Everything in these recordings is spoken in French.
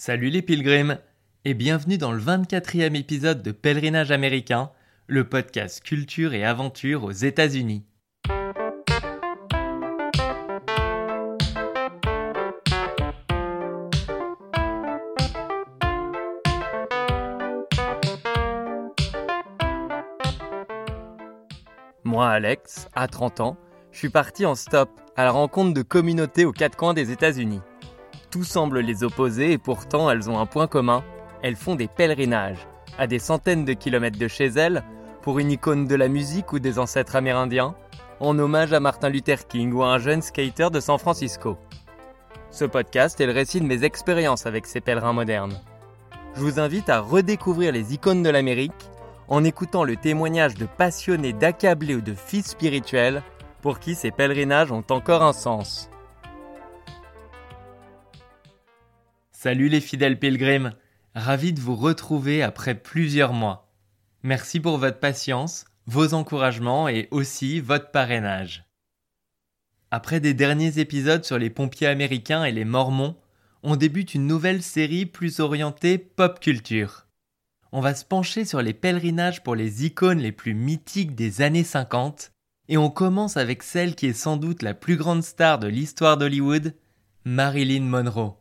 Salut les pilgrims et bienvenue dans le 24e épisode de Pèlerinage américain, le podcast culture et aventure aux États-Unis. Moi, Alex, à 30 ans, je suis parti en stop à la rencontre de communautés aux quatre coins des États-Unis. Tout semble les opposer et pourtant elles ont un point commun. Elles font des pèlerinages, à des centaines de kilomètres de chez elles, pour une icône de la musique ou des ancêtres amérindiens, en hommage à Martin Luther King ou à un jeune skater de San Francisco. Ce podcast est le récit de mes expériences avec ces pèlerins modernes. Je vous invite à redécouvrir les icônes de l'Amérique en écoutant le témoignage de passionnés, d'accablés ou de fils spirituels pour qui ces pèlerinages ont encore un sens. Salut les fidèles pilgrims, ravi de vous retrouver après plusieurs mois. Merci pour votre patience, vos encouragements et aussi votre parrainage. Après des derniers épisodes sur les pompiers américains et les mormons, on débute une nouvelle série plus orientée pop culture. On va se pencher sur les pèlerinages pour les icônes les plus mythiques des années 50 et on commence avec celle qui est sans doute la plus grande star de l'histoire d'Hollywood, Marilyn Monroe.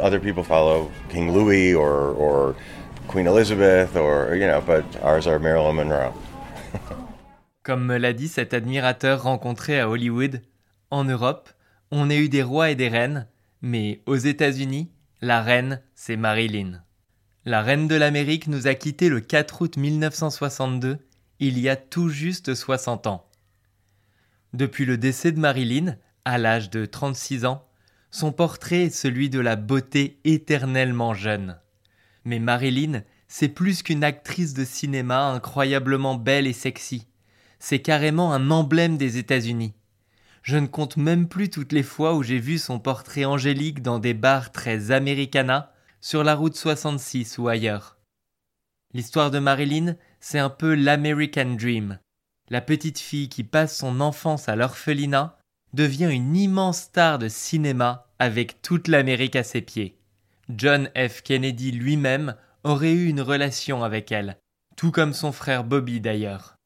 Other people follow King Louis or, Queen Elizabeth, or, you know, but ours are Marilyn Monroe. Comme me l'a dit cet admirateur rencontré à Hollywood, en Europe, on a eu des rois et des reines, mais aux États-Unis, la reine, c'est Marilyn. La reine de l'Amérique nous a quittés le 4 août 1962, il y a tout juste 60 ans. Depuis le décès de Marilyn, à l'âge de 36 ans, son portrait est celui de la beauté éternellement jeune. Mais Marilyn, c'est plus qu'une actrice de cinéma incroyablement belle et sexy. C'est carrément un emblème des États-Unis. Je ne compte même plus toutes les fois où j'ai vu son portrait angélique dans des bars très americana, sur la route 66 ou ailleurs. L'histoire de Marilyn, c'est un peu l'American Dream. La petite fille qui passe son enfance à l'orphelinat devient une immense star de cinéma avec toute l'Amérique à ses pieds. John F. Kennedy lui-même aurait eu une relation avec elle, tout comme son frère Bobby d'ailleurs.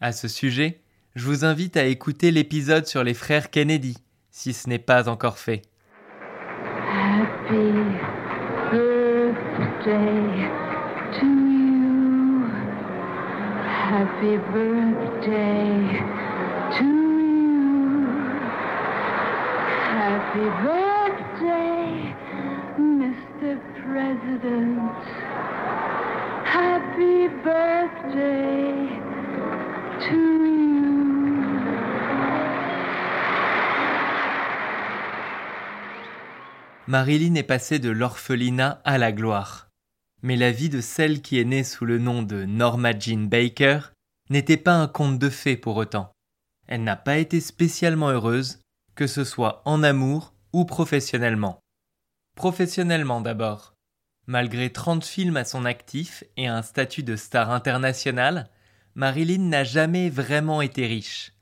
À ce sujet, je vous invite à écouter l'épisode sur les frères Kennedy, si ce n'est pas encore fait. Happy birthday to you. Happy birthday to you. Happy birthday, Mr. President. Happy birthday to. Marilyn est passée de l'orphelinat à la gloire. Mais la vie de celle qui est née sous le nom de Norma Jean Baker n'était pas un conte de fées pour autant. Elle n'a pas été spécialement heureuse, que ce soit en amour ou professionnellement. Professionnellement d'abord. Malgré 30 films à son actif et un statut de star internationale, Marilyn n'a jamais vraiment été riche.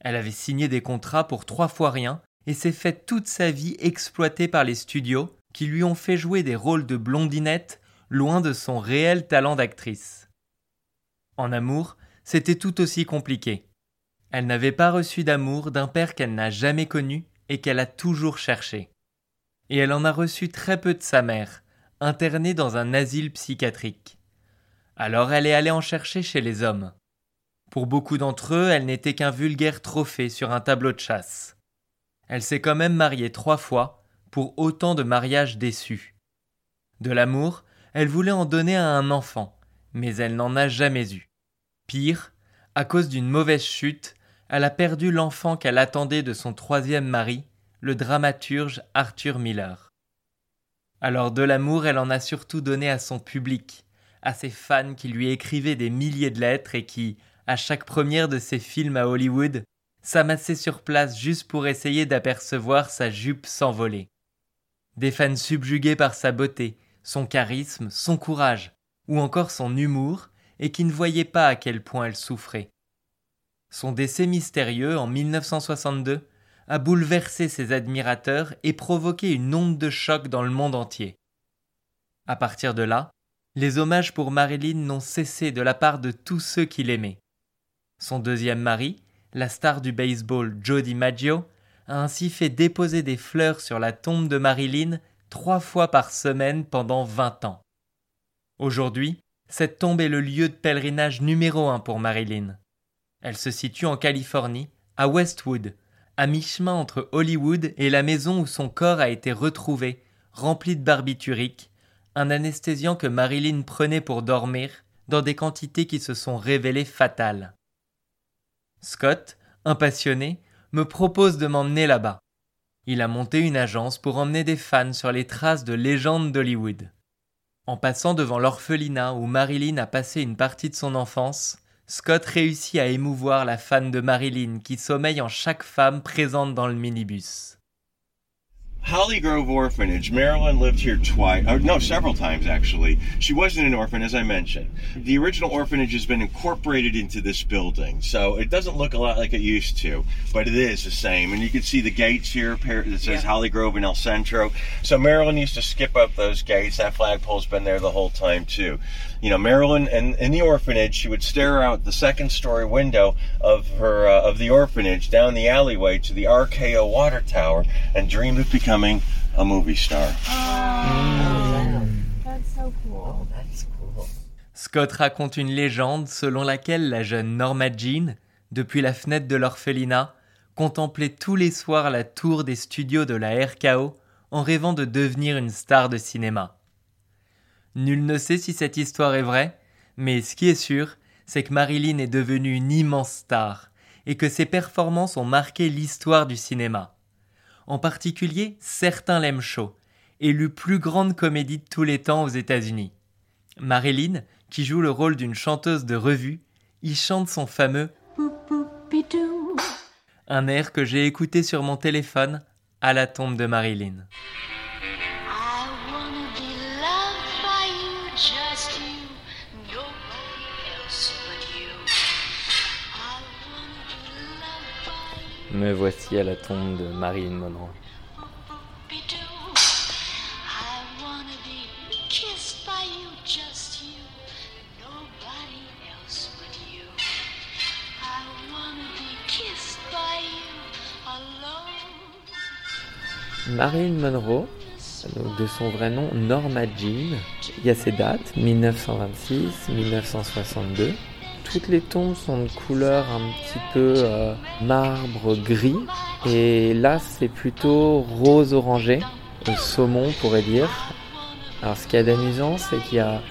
Elle avait signé des contrats pour trois fois rien et s'est fait toute sa vie exploiter par les studios qui lui ont fait jouer des rôles de blondinette loin de son réel talent d'actrice. En amour, c'était tout aussi compliqué. Elle n'avait pas reçu d'amour d'un père qu'elle n'a jamais connu et qu'elle a toujours cherché. Et elle en a reçu très peu de sa mère, internée dans un asile psychiatrique. Alors elle est allée en chercher chez les hommes. Pour beaucoup d'entre eux, elle n'était qu'un vulgaire trophée sur un tableau de chasse. Elle s'est quand même mariée trois fois, pour autant de mariages déçus. De l'amour, elle voulait en donner à un enfant, mais elle n'en a jamais eu. Pire, à cause d'une mauvaise chute, elle a perdu l'enfant qu'elle attendait de son troisième mari, le dramaturge Arthur Miller. Alors de l'amour, elle en a surtout donné à son public, à ses fans qui lui écrivaient des milliers de lettres et qui, à chaque première de ses films à Hollywood, s'amassaient sur place juste pour essayer d'apercevoir sa jupe s'envoler. Des fans subjugués par sa beauté, son charisme, son courage, ou encore son humour, et qui ne voyaient pas à quel point elle souffrait. Son décès mystérieux en 1962 a bouleversé ses admirateurs et provoqué une onde de choc dans le monde entier. À partir de là, les hommages pour Marilyn n'ont cessé de la part de tous ceux qui l'aimaient. Son deuxième mari, la star du baseball Joe DiMaggio, a ainsi fait déposer des fleurs sur la tombe de Marilyn trois fois par semaine pendant vingt ans. Aujourd'hui, cette tombe est le lieu de pèlerinage numéro un pour Marilyn. Elle se situe en Californie, à Westwood, à mi-chemin entre Hollywood et la maison où son corps a été retrouvé, rempli de barbiturique, un anesthésiant que Marilyn prenait pour dormir dans des quantités qui se sont révélées fatales. Scott, impassionné, me propose de m'emmener là-bas. Il a monté une agence pour emmener des fans sur les traces de légendes d'Hollywood. En passant devant l'orphelinat où Marilyn a passé une partie de son enfance, Scott réussit à émouvoir la fan de Marilyn qui sommeille en chaque femme présente dans le minibus. Holly Grove Orphanage. Marilyn lived here twice, or no, several times actually. She wasn't an orphan, as I mentioned. The original orphanage has been incorporated into this building, so it doesn't look a lot like it used to, but it is the same. And you can see the gates here that says yeah. Holly Grove and El Centro. So Marilyn used to skip up those gates. That flagpole's been there the whole time too. You know, Marilyn and in the orphanage, she would stare out the second story window of her uh, of the orphanage down the alleyway to the RKO water tower and dream of becoming a movie star. That's so cool. Scott raconte une légende selon laquelle la jeune Norma Jean, depuis la fenêtre de l'orphelinat, contemplait tous les soirs la tour des studios de la RKO en rêvant de devenir une star de cinéma. Nul ne sait si cette histoire est vraie, mais ce qui est sûr, c'est que Marilyn est devenue une immense star et que ses performances ont marqué l'histoire du cinéma. En particulier, certains l'aiment chaud, élue plus grande comédie de tous les temps aux États-Unis. Marilyn, qui joue le rôle d'une chanteuse de revue, y chante son fameux un air que j'ai écouté sur mon téléphone à la tombe de Marilyn. Me voici à la tombe de Marilyn Monroe. Marilyn Monroe, de son vrai nom Norma Jean, il y a ses dates 1926, 1962 toutes les tombes sont de couleur un petit peu euh, marbre gris. Et là, c'est plutôt rose orangé, saumon, on pourrait dire. Alors, ce qu'il y a d'amusant, c'est qu'il y a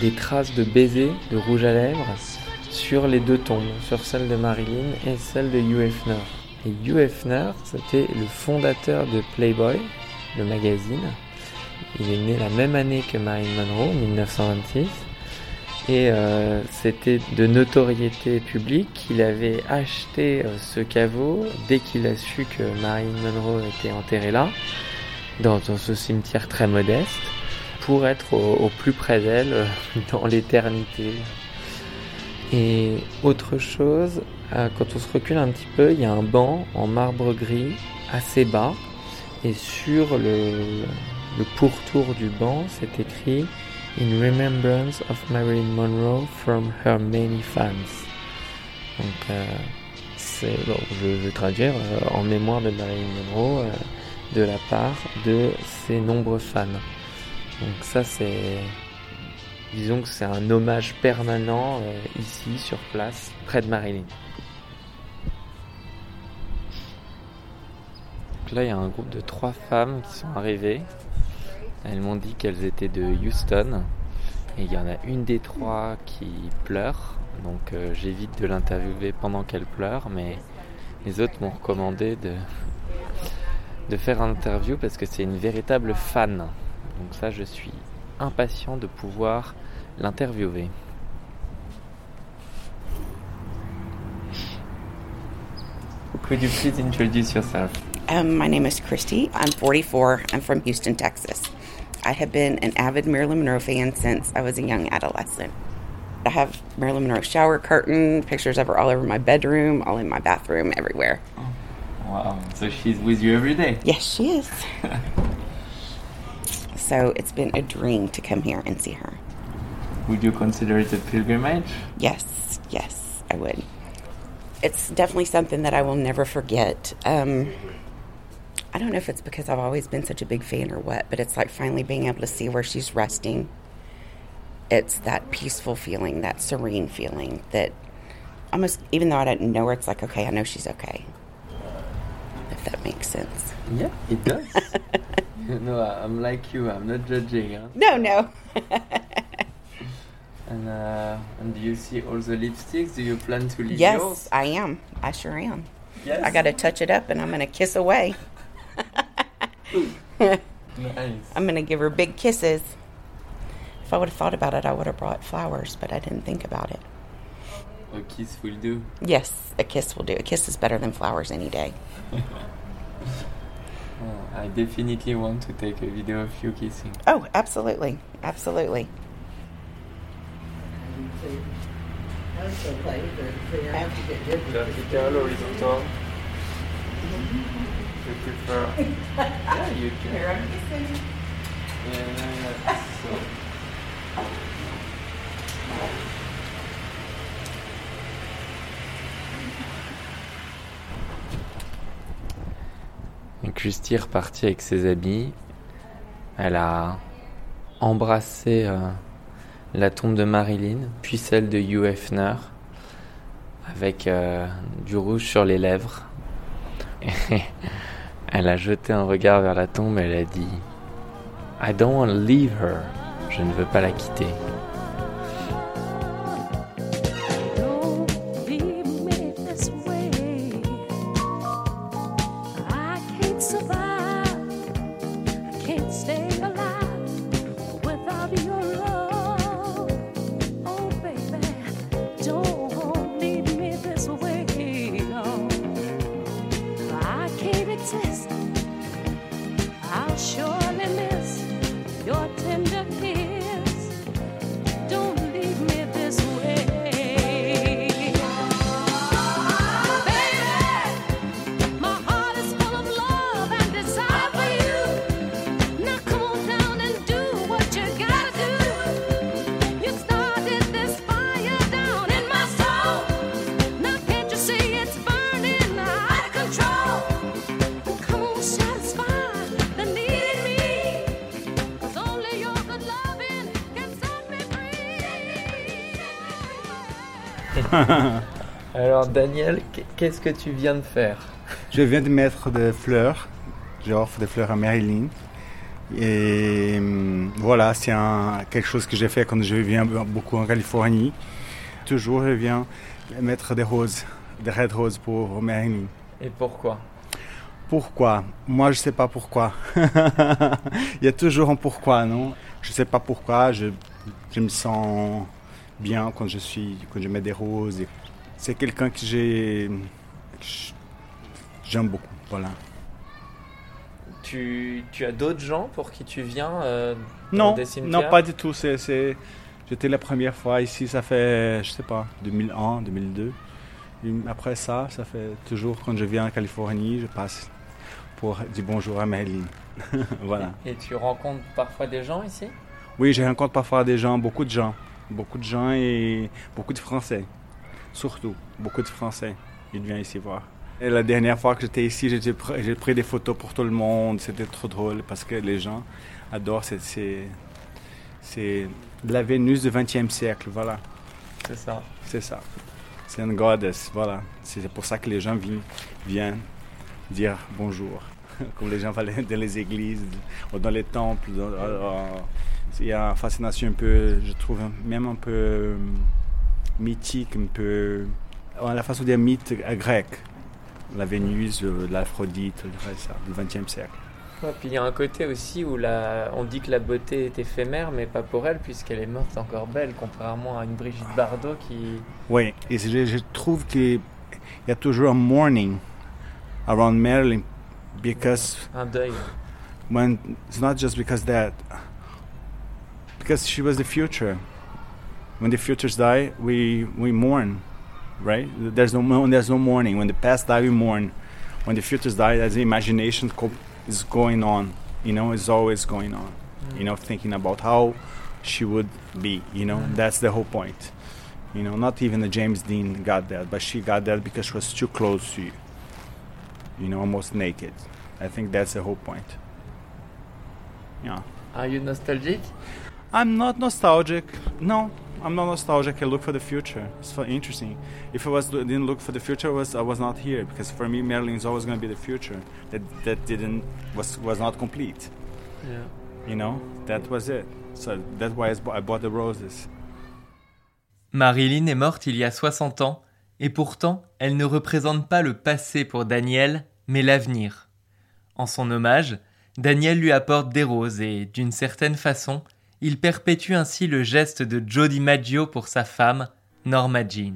des traces de baiser, de rouge à lèvres, sur les deux tombes, sur celle de Marilyn et celle de Hugh Hefner. Et Hugh Hefner, c'était le fondateur de Playboy, le magazine. Il est né la même année que Marilyn Monroe, 1926 et euh, c'était de notoriété publique qu'il avait acheté euh, ce caveau dès qu'il a su que Marilyn Monroe était enterrée là, dans, ce cimetière très modeste, pour être au, plus près d'elle euh, dans l'éternité. Et autre chose, quand on se recule un petit peu, il y a un banc en marbre gris assez bas, et sur le, le pourtour du banc, c'est écrit in remembrance of Marilyn Monroe from her many fans. Donc, euh, bon, je vais traduire euh, en mémoire de Marilyn Monroe euh, de la part de ses nombreux fans. Donc ça c'est, disons que c'est un hommage permanent ici sur place près de Marilyn. Donc là il y a un groupe de trois femmes qui sont arrivées elles m'ont dit qu'elles étaient de Houston. Et il y en a une des trois qui pleure. Donc euh, j'évite de l'interviewer pendant qu'elle pleure. Mais les autres m'ont recommandé de, de faire un interview parce que c'est une véritable fan. Donc ça, je suis impatient de pouvoir l'interviewer. Could you please introduce yourself? Um, my name is Christy. I'm 44. I'm from Houston, Texas. I have been an avid Marilyn Monroe fan since I was a young adolescent. I have Marilyn Monroe shower curtain, pictures of her all over my bedroom, all in my bathroom, everywhere. Wow. So she's with you every day. Yes, she is. so it's been a dream to come here and see her. Would you consider it a pilgrimage? Yes, yes, I would. It's definitely something that I will never forget. Um, I don't know if it's because I've always been such a big fan or what, but it's like finally being able to see where she's resting. It's that peaceful feeling, that serene feeling that almost, even though I don't know her, it's like, okay, I know she's okay. If that makes sense. Yeah, it does. no, I'm like you. I'm not judging. Huh? No, no. And uh, and do you see all the lipsticks? Do you plan to leave yes, yours? I am. I sure am. Yes. I got to touch it up and I'm going to kiss away. Nice. I'm going to give her big kisses. If I would have thought about it, I would have brought flowers, but I didn't think about it. A kiss will do. Yes, a kiss will do. A kiss is better than flowers any day. Oh, I definitely want to take a video of you kissing. Oh, absolutely. Absolutely. Vertical, you repartie avec ses habits. Elle a embrassé euh, la tombe de Marilyn, puis celle de Hugh Hefner, avec euh, du rouge sur les lèvres. Elle a jeté un regard vers la tombe et elle a dit I don't want to leave her. Je ne veux pas la quitter. Alors Daniel, qu'est-ce que tu viens de faire? Je viens de mettre des fleurs. J'offre des fleurs à Marilyn. Et hum, voilà, c'est quelque chose que j'ai fait quand je viens beaucoup en Californie. Toujours, je viens mettre des roses, des red roses pour Marilyn. Et pourquoi? Pourquoi? Moi, je sais pas pourquoi. Il y a toujours un pourquoi, non? Je sais pas pourquoi. Je, je me sens bien quand je suis, quand je mets des roses. C'est quelqu'un que j'ai, j'aime beaucoup. Voilà. tu, tu as d'autres gens pour qui tu viens euh, Non, des non, pas du tout. C'est, c'est- J'étais la première fois ici, ça fait, je sais pas, 2001, 2002. Et après ça, ça fait toujours quand je viens en Californie, je passe pour dire bonjour à Marilyn. voilà. Et tu rencontres parfois des gens ici? Oui, je rencontre parfois des gens, beaucoup de gens. Beaucoup de gens et beaucoup de Français. Surtout, beaucoup de Français. Ils viennent ici voir. Et la dernière fois que j'étais ici, j'ai pr- j'ai pris des photos pour tout le monde. C'était trop drôle parce que les gens adorent. C'est- la Vénus du XXe siècle, voilà. C'est ça. C'est ça. C'est une goddess, voilà. C'est pour ça que les gens viennent, viennent dire bonjour. Comme les gens vont aller dans les églises ou dans les temples. dans- dans- il y a une fascination un peu, je trouve, même un peu euh, mythique, un peu. à La façon de dire mythe euh, grec. La Vénus, euh, l'Aphrodite, du XXe siècle. Ouais, puis il y a un côté aussi où la... on dit que la beauté est éphémère, mais pas pour elle, puisqu'elle est morte encore belle, contrairement à une Brigitte Bardot qui. Oui, et je, je trouve qu'il y a toujours un mourning around Marilyn because Un deuil. when it's not just because that because she was the future when the futures die, we we mourn, right? There's no there's no mourning. When the past die, we mourn. When the futures die, as the imagination co- is going on, you know, is always going on. You know, thinking about how she would be. You know, mm-hmm. that's the whole point. You know, not even the James Dean got that, but she got that because she was too close to you. You know, almost naked. I think that's the whole point. Yeah. Are you nostalgic? I'm not nostalgic. No, I'm not nostalgic. I look for the future. It's so interesting. If I was didn't look for the future, I was I was not here because for me, Maryland is always going to be the future. That that didn't was was not complete. Yeah. You know, that was it. So that's why I bought the roses. Marilyn est morte il y a 60 ans, et pourtant, elle ne représente pas le passé pour Daniel, mais l'avenir. En son hommage, Daniel lui apporte des roses et, d'une certaine façon, il perpétue ainsi le geste de Joe DiMaggio pour sa femme, Norma Jean.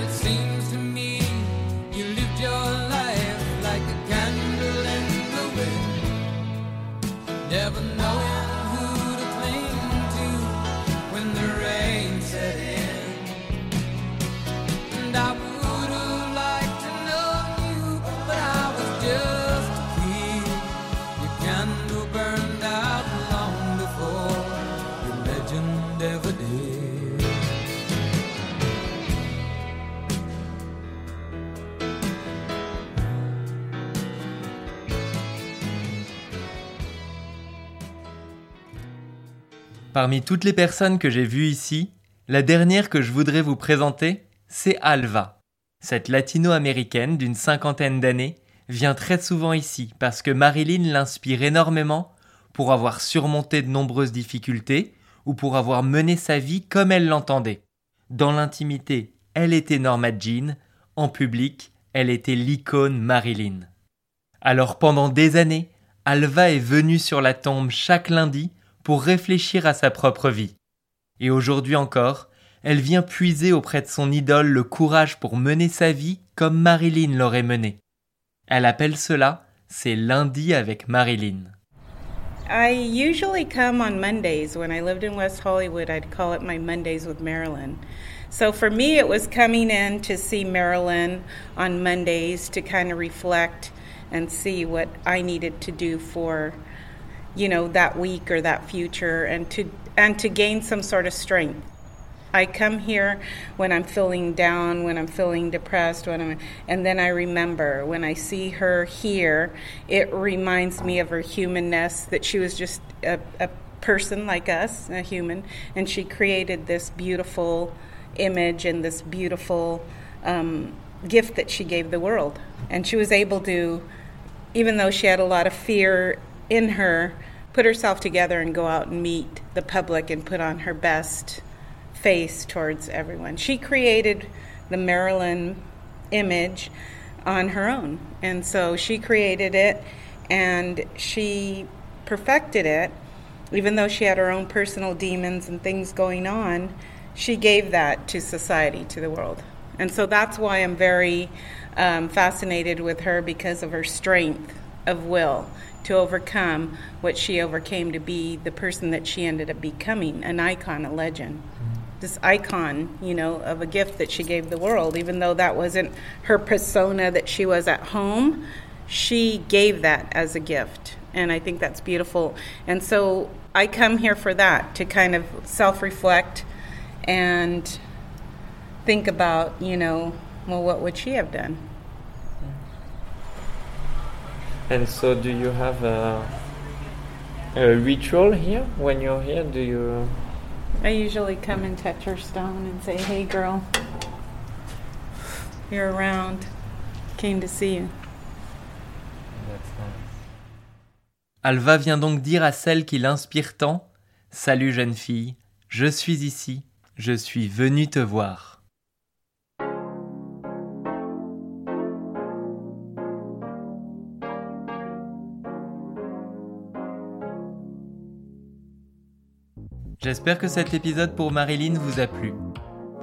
It seems to me Parmi toutes les personnes que j'ai vues ici, la dernière que je voudrais vous présenter, c'est Alva. Cette latino-américaine d'une cinquantaine d'années vient très souvent ici parce que Marilyn l'inspire énormément pour avoir surmonté de nombreuses difficultés ou pour avoir mené sa vie comme elle l'entendait. Dans l'intimité, elle était Norma Jean, en public, elle était l'icône Marilyn. Alors pendant des années, Alva est venue sur la tombe chaque lundi pour réfléchir à sa propre vie. Et aujourd'hui encore, elle vient puiser auprès de son idole le courage pour mener sa vie comme Marilyn l'aurait mené. Elle appelle cela ses lundis avec Marilyn. I usually come on Mondays. When I lived in West Hollywood, I'd call it my Mondays with Marilyn. So for me, it was coming in to see Marilyn on Mondays to kind of reflect and see what I needed to do for, you know, that week or that future, and to and to gain some sort of strength. I come here when I'm feeling down, when I'm feeling depressed, when I'm, and then I remember when I see her here, it reminds me of her humanness, that she was just a, a person like us, a human, and she created this beautiful image and this beautiful um, gift that she gave the world. And she was able to, even though she had a lot of fear in her, put herself together and go out and meet the public and put on her best face towards everyone. She created the Marilyn image on her own. And so she created it and she perfected it. Even though she had her own personal demons and things going on, she gave that to society, to the world. And so that's why I'm very um, fascinated with her because of her strength of will to overcome what she overcame to be the person that she ended up becoming an icon, a legend. Mm-hmm. This icon, you know, of a gift that she gave the world, even though that wasn't her persona that she was at home, she gave that as a gift. And I think that's beautiful. And so I come here for that to kind of self reflect and think about, you know, well, what would she have done? And so, do you have a, a ritual here? When you're here? Do you? I usually come and touch her stone and say, hey, girl, you're around. Came to see you. That's nice. Alva vient donc dire à celle qui l'inspire tant Salut jeune fille, je suis ici, je suis venu te voir. J'espère que cet épisode pour Marilyn vous a plu.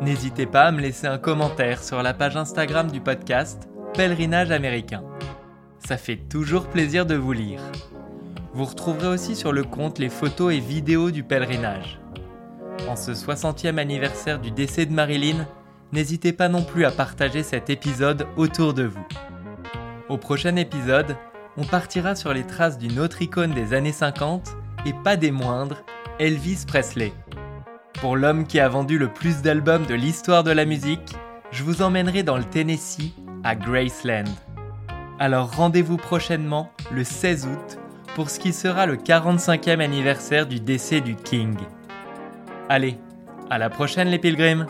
N'hésitez pas à me laisser un commentaire sur la page Instagram du podcast Pèlerinage américain. Ça fait toujours plaisir de vous lire. Vous retrouverez aussi sur le compte les photos et vidéos du pèlerinage. En ce 60e anniversaire du décès de Marilyn, n'hésitez pas non plus à partager cet épisode autour de vous. Au prochain épisode, on partira sur les traces d'une autre icône des années 50 et pas des moindres, Elvis Presley. Pour l'homme qui a vendu le plus d'albums de l'histoire de la musique, je vous emmènerai dans le Tennessee, à Graceland. Alors rendez-vous prochainement, le 16 août, pour ce qui sera le 45e anniversaire du décès du King. Allez, à la prochaine les pilgrims